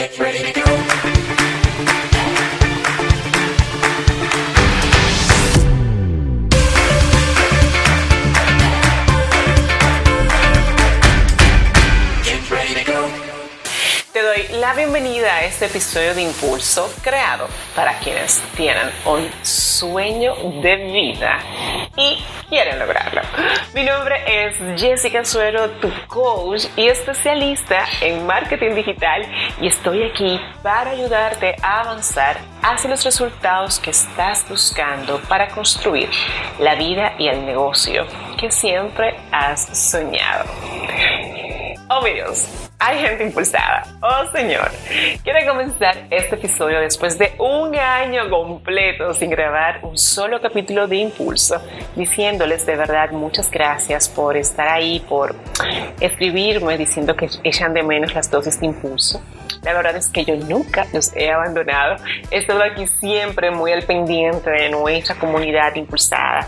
Te doy la bienvenida a este episodio de Impulso creado para quienes tienen un sueño de vida y quieren lograrlo. Mi nombre es Jessica Suero, tu coach y especialista en marketing digital y estoy aquí para ayudarte a avanzar hacia los resultados que estás buscando para construir la vida y el negocio que siempre has soñado. Oh mi Dios, hay gente impulsada. Oh Señor, quiero comenzar este episodio después de un año completo sin grabar un solo capítulo de Impulso, diciéndoles de verdad muchas gracias por estar ahí, por escribirme diciendo que echan de menos las dosis de Impulso. La verdad es que yo nunca los he abandonado. He estado aquí siempre muy al pendiente de nuestra comunidad impulsada,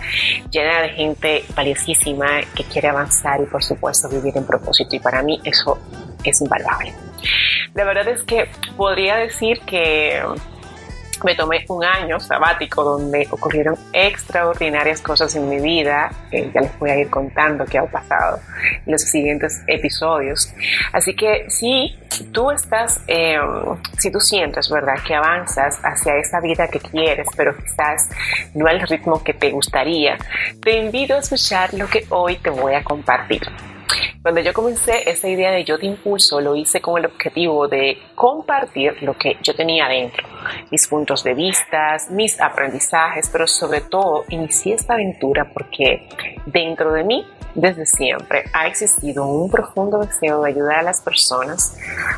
llena de gente valiosísima que quiere avanzar y por supuesto vivir en propósito. Y para mí eso es invaluable. La verdad es que podría decir que me tomé un año sabático donde ocurrieron extraordinarias cosas en mi vida. Eh, ya les voy a ir contando qué ha pasado en los siguientes episodios. Así que si tú estás, eh, si tú sientes, ¿verdad?, que avanzas hacia esa vida que quieres, pero quizás no al ritmo que te gustaría, te invito a escuchar lo que hoy te voy a compartir. Cuando yo comencé esa idea de Yo te impulso, lo hice con el objetivo de compartir lo que yo tenía dentro, mis puntos de vista, mis aprendizajes, pero sobre todo inicié esta aventura porque dentro de mí, desde siempre, ha existido un profundo deseo de ayudar a las personas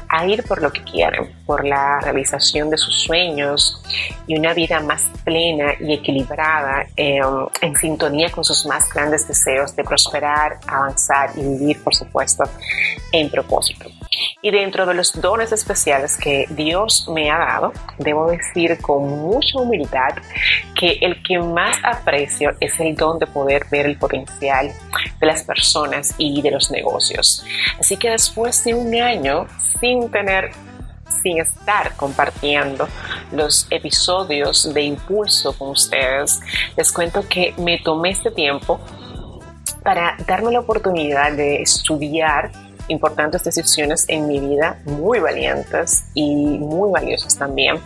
a ir por lo que quieren, por la realización de sus sueños y una vida más plena y equilibrada eh, en sintonía con sus más grandes deseos de prosperar, avanzar y vivir, por supuesto, en propósito. Y dentro de los dones especiales que Dios me ha dado, debo decir con mucha humildad que el que más aprecio es el don de poder ver el potencial de las personas y de los negocios. Así que después de un año sin tener sin estar compartiendo los episodios de impulso con ustedes, les cuento que me tomé este tiempo para darme la oportunidad de estudiar importantes decisiones en mi vida, muy valientes y muy valiosas también,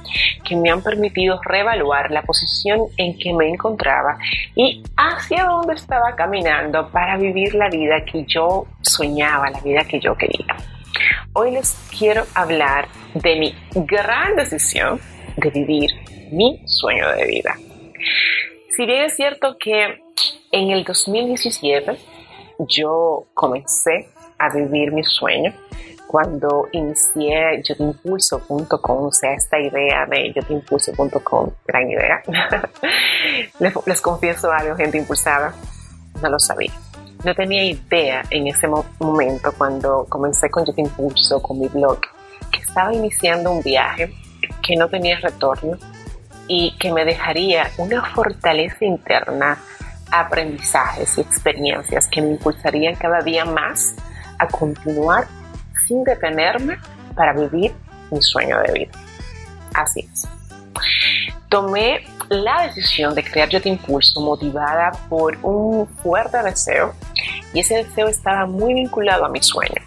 que me han permitido reevaluar la posición en que me encontraba y hacia dónde estaba caminando para vivir la vida que yo soñaba, la vida que yo quería. Hoy les quiero hablar de mi gran decisión de vivir mi sueño de vida. Si bien es cierto que en el 2017 yo comencé a vivir mi sueño cuando inicié yotimpulso.com, o sea, esta idea de yotimpulso.com, gran idea. les, les confieso algo, gente impulsada, no lo sabía. No tenía idea en ese mo momento cuando comencé con Yo Te Impulso, con mi blog, que estaba iniciando un viaje que no tenía retorno y que me dejaría una fortaleza interna, aprendizajes y experiencias que me impulsarían cada día más a continuar sin detenerme para vivir mi sueño de vida. Así es. Tomé la decisión de crear Yo Te Impulso motivada por un fuerte deseo y ese deseo estaba muy vinculado a mi sueño.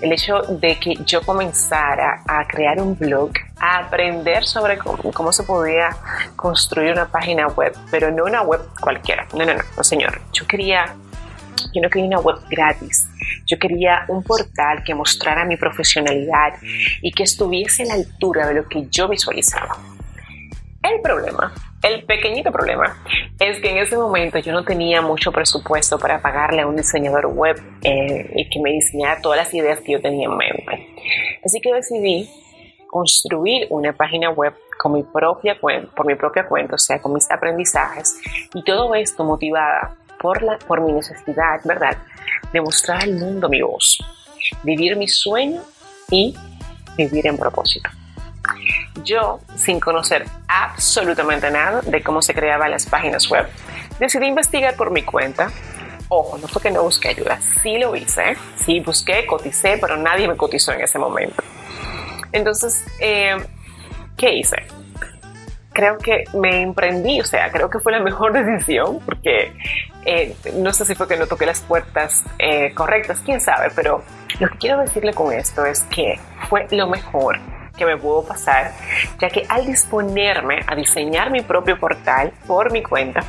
El hecho de que yo comenzara a crear un blog, a aprender sobre cómo, cómo se podía construir una página web, pero no una web cualquiera. No, no, no, no señor. Yo quería yo no quería una web gratis. Yo quería un portal que mostrara mi profesionalidad y que estuviese a la altura de lo que yo visualizaba. El problema, el pequeñito problema, es que en ese momento yo no tenía mucho presupuesto para pagarle a un diseñador web eh, y que me diseñara todas las ideas que yo tenía en mente. Así que decidí construir una página web con mi propia por mi propia cuenta, o sea, con mis aprendizajes y todo esto motivada por, la, por mi necesidad, ¿verdad?, de mostrar al mundo mi voz, vivir mi sueño y vivir en propósito. Yo, sin conocer absolutamente nada de cómo se creaban las páginas web, decidí investigar por mi cuenta. Ojo, no fue que no busqué ayuda, sí lo hice, sí busqué, coticé, pero nadie me cotizó en ese momento. Entonces, eh, ¿qué hice? Creo que me emprendí, o sea, creo que fue la mejor decisión porque eh, no sé si fue que no toqué las puertas eh, correctas, quién sabe, pero lo que quiero decirle con esto es que fue lo mejor que me pudo pasar, ya que al disponerme a diseñar mi propio portal por mi cuenta,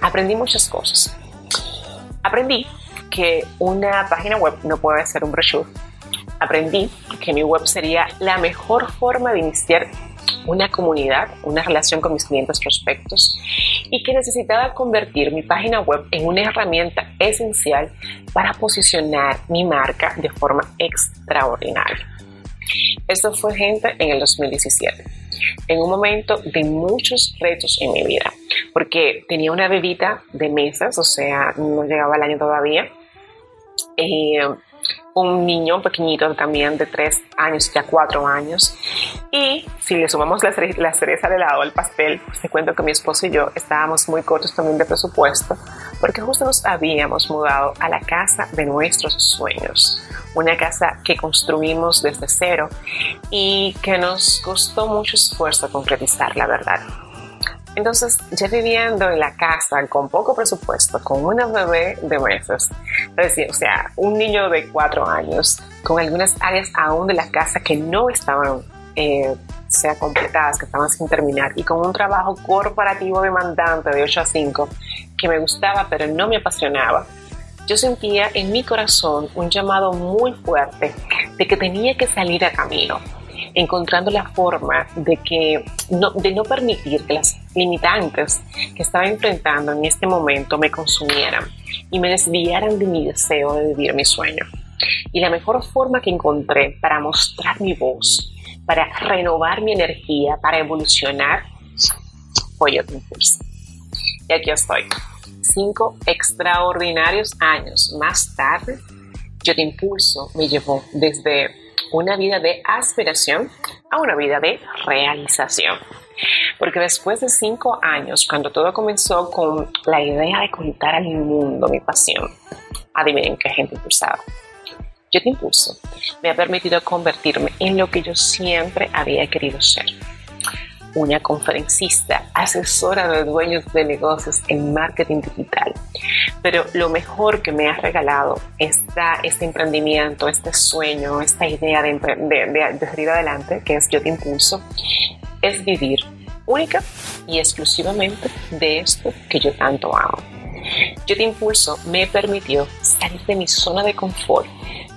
aprendí muchas cosas. Aprendí que una página web no puede ser un brochure. Aprendí que mi web sería la mejor forma de iniciar una comunidad, una relación con mis clientes prospectos y que necesitaba convertir mi página web en una herramienta esencial para posicionar mi marca de forma extraordinaria. Esto fue gente en el 2017, en un momento de muchos retos en mi vida, porque tenía una bebita de mesas, o sea, no llegaba el año todavía. Eh, un niño pequeñito también de tres años, ya cuatro años. Y si le sumamos la, la cereza de lado al pastel, pues te cuento que mi esposo y yo estábamos muy cortos también de presupuesto, porque justo nos habíamos mudado a la casa de nuestros sueños. Una casa que construimos desde cero y que nos costó mucho esfuerzo concretizar, la verdad. Entonces, ya viviendo en la casa con poco presupuesto, con una bebé de meses, o sea, un niño de cuatro años, con algunas áreas aún de la casa que no estaban eh, sea completadas, que estaban sin terminar, y con un trabajo corporativo demandante de 8 a 5 que me gustaba pero no me apasionaba, yo sentía en mi corazón un llamado muy fuerte de que tenía que salir a camino, encontrando la forma de, que no, de no permitir que las limitantes que estaba enfrentando en este momento me consumieran y me desviaran de mi deseo de vivir mi sueño. Y la mejor forma que encontré para mostrar mi voz, para renovar mi energía, para evolucionar, fue Yo Impulso. Y aquí estoy. Cinco extraordinarios años más tarde, Yo Te Impulso me llevó desde una vida de aspiración a una vida de realización. Porque después de cinco años, cuando todo comenzó con la idea de contar al mundo mi pasión, adivinen qué gente impulsada. Yo te impulso. Me ha permitido convertirme en lo que yo siempre había querido ser. Una conferencista, asesora de dueños de negocios en marketing digital. Pero lo mejor que me ha regalado esta, este emprendimiento, este sueño, esta idea de, de, de salir adelante, que es Yo te impulso, es vivir única y exclusivamente de esto que yo tanto amo. Yo te impulso me permitió salir de mi zona de confort,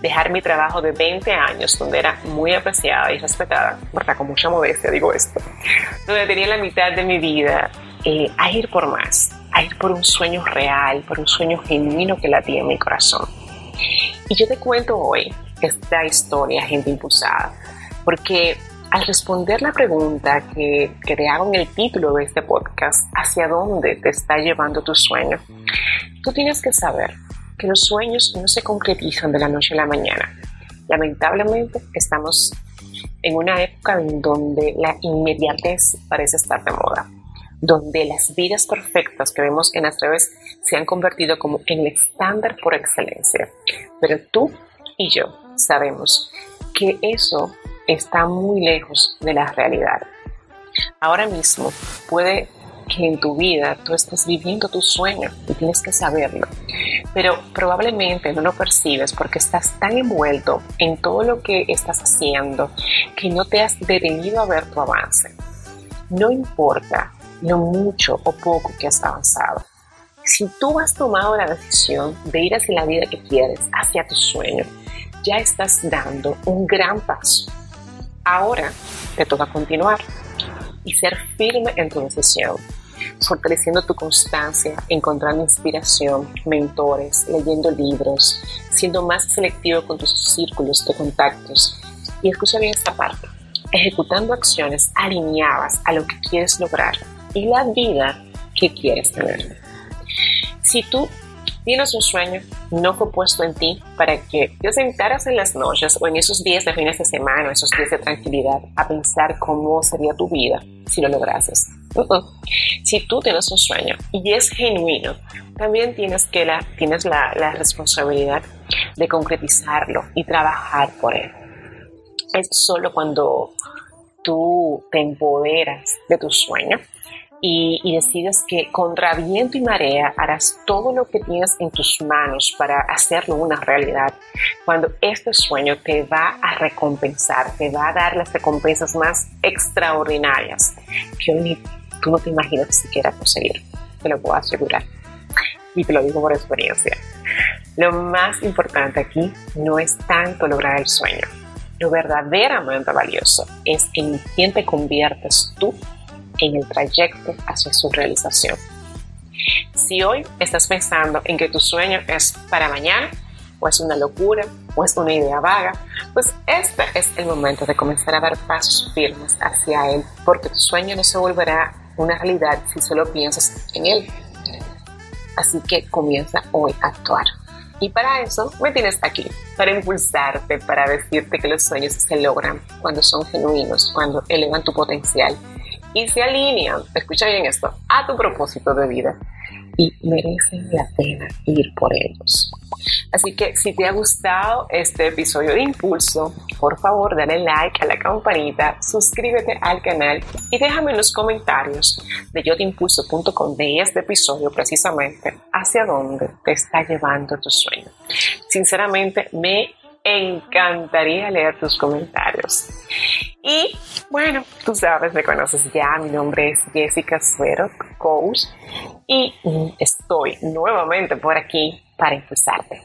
dejar mi trabajo de 20 años donde era muy apreciada y respetada, verdad, con mucha modestia digo esto, donde tenía la mitad de mi vida eh, a ir por más, a ir por un sueño real, por un sueño genuino que latía en mi corazón. Y yo te cuento hoy esta historia, gente impulsada, porque al responder la pregunta que, que, te hago en el título de este podcast, ¿hacia dónde te está llevando tu sueño? Tú tienes que saber que los sueños no se concretizan de la noche a la mañana. Lamentablemente estamos en una época en donde la inmediatez parece estar de moda, donde las vidas perfectas que vemos en las redes se han convertido como en el estándar por excelencia. Pero tú y yo sabemos que eso está muy lejos de la realidad. Ahora mismo puede que en tu vida tú estés viviendo tu sueño y tienes que saberlo, pero probablemente no lo percibes porque estás tan envuelto en todo lo que estás haciendo que no te has detenido a ver tu avance. No importa lo mucho o poco que has avanzado. Si tú has tomado la decisión de ir hacia la vida que quieres, hacia tu sueño, ya estás dando un gran paso Ahora te toca continuar y ser firme en tu decisión, fortaleciendo tu constancia, encontrando inspiración, mentores, leyendo libros, siendo más selectivo con tus círculos de contactos. Y escucha bien esta parte, ejecutando acciones alineadas a lo que quieres lograr y la vida que quieres tener. Si tú Tienes un sueño, no fue puesto en ti para que te sentaras en las noches o en esos días de fines de semana, esos días de tranquilidad, a pensar cómo sería tu vida si lo lograses. Si tú tienes un sueño y es genuino, también tienes, que la, tienes la, la responsabilidad de concretizarlo y trabajar por él. es solo cuando tú te empoderas de tu sueño y, decides que contra viento y marea harás todo lo que tienes en tus manos para hacerlo una realidad. Cuando este sueño te va a recompensar, te va a dar las recompensas más extraordinarias que tú no te imaginas siquiera conseguir. Te lo puedo asegurar. Y te lo digo por experiencia. Lo más importante aquí no es tanto lograr el sueño. Lo verdaderamente valioso es en quién te conviertes tú en el trayecto hacia su realización. Si hoy estás pensando en que tu sueño es para mañana, o es una locura, o es una idea vaga, pues este es el momento de comenzar a dar pasos firmes hacia él, porque tu sueño no se volverá una realidad si solo piensas en él. Así que comienza hoy a actuar. Y para eso me tienes aquí, para impulsarte, para decirte que los sueños se logran cuando son genuinos, cuando elevan tu potencial y se alinean, escucha bien esto, a tu propósito de vida y merecen la pena ir por ellos. Así que si te ha gustado este episodio de Impulso, por favor dale like a la campanita, suscríbete al canal y déjame en los comentarios de yotimpulso.com de este episodio precisamente hacia dónde te está llevando tu sueño. Sinceramente me encantaría leer tus comentarios. Y bueno, tú sabes, me conoces ya, mi nombre es Jessica Suero, coach, y estoy nuevamente por aquí para impulsarte.